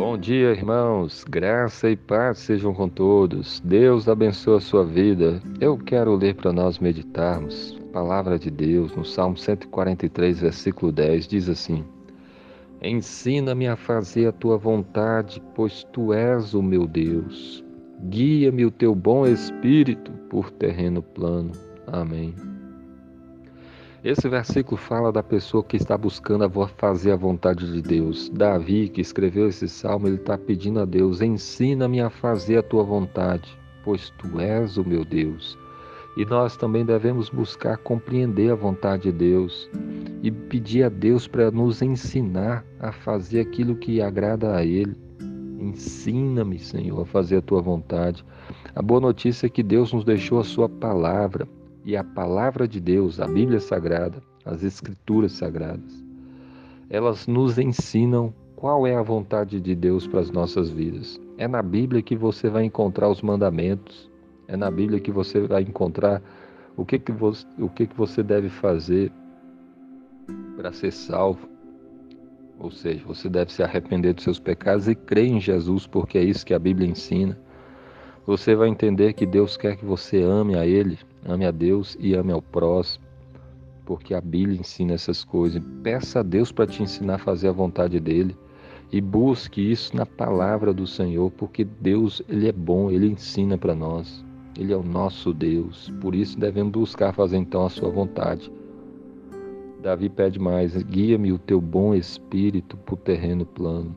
Bom dia, irmãos. Graça e paz sejam com todos. Deus abençoe a sua vida. Eu quero ler para nós meditarmos. A palavra de Deus no Salmo 143, versículo 10 diz assim: Ensina-me a fazer a tua vontade, pois tu és o meu Deus. Guia-me o teu bom espírito por terreno plano. Amém. Esse versículo fala da pessoa que está buscando fazer a vontade de Deus. Davi, que escreveu esse salmo, ele está pedindo a Deus: ensina-me a fazer a tua vontade, pois tu és o meu Deus. E nós também devemos buscar compreender a vontade de Deus e pedir a Deus para nos ensinar a fazer aquilo que agrada a Ele. Ensina-me, Senhor, a fazer a tua vontade. A boa notícia é que Deus nos deixou a sua palavra e a palavra de Deus, a Bíblia Sagrada, as Escrituras Sagradas, elas nos ensinam qual é a vontade de Deus para as nossas vidas. É na Bíblia que você vai encontrar os mandamentos, é na Bíblia que você vai encontrar o que, que, você, o que, que você deve fazer para ser salvo. Ou seja, você deve se arrepender dos seus pecados e crer em Jesus, porque é isso que a Bíblia ensina. Você vai entender que Deus quer que você ame a Ele, ame a Deus e ame ao próximo, porque a Bíblia ensina essas coisas. Peça a Deus para te ensinar a fazer a vontade dele e busque isso na palavra do Senhor, porque Deus ele é bom, ele ensina para nós. Ele é o nosso Deus. Por isso devemos buscar fazer então a sua vontade. Davi pede mais: guia-me o teu bom espírito para o terreno plano.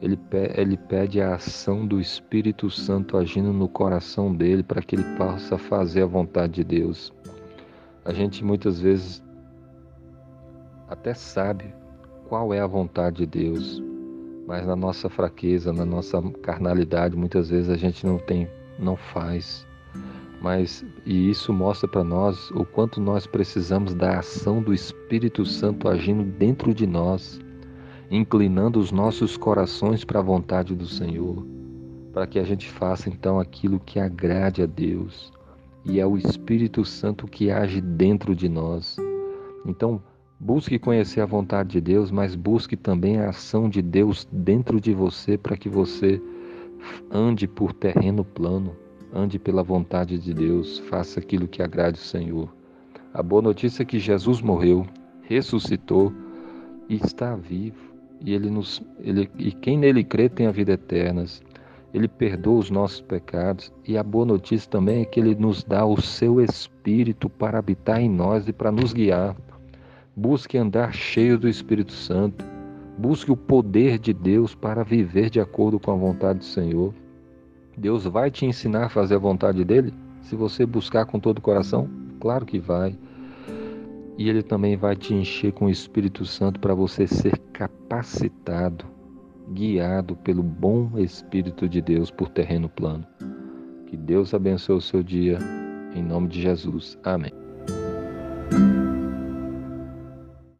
Ele, ele pede a ação do Espírito Santo agindo no coração dele para que ele possa fazer a vontade de Deus. A gente muitas vezes até sabe qual é a vontade de Deus, mas na nossa fraqueza, na nossa carnalidade, muitas vezes a gente não tem, não faz. Mas e isso mostra para nós o quanto nós precisamos da ação do Espírito Santo agindo dentro de nós inclinando os nossos corações para a vontade do Senhor, para que a gente faça então aquilo que agrade a Deus. E é o Espírito Santo que age dentro de nós. Então, busque conhecer a vontade de Deus, mas busque também a ação de Deus dentro de você para que você ande por terreno plano, ande pela vontade de Deus, faça aquilo que agrade o Senhor. A boa notícia é que Jesus morreu, ressuscitou e está vivo e ele nos ele e quem nele crê tem a vida eterna. Ele perdoa os nossos pecados e a boa notícia também é que ele nos dá o seu espírito para habitar em nós e para nos guiar. Busque andar cheio do Espírito Santo. Busque o poder de Deus para viver de acordo com a vontade do Senhor. Deus vai te ensinar a fazer a vontade dele se você buscar com todo o coração? Claro que vai e Ele também vai te encher com o Espírito Santo para você ser capacitado, guiado pelo bom Espírito de Deus por terreno plano. Que Deus abençoe o seu dia, em nome de Jesus. Amém.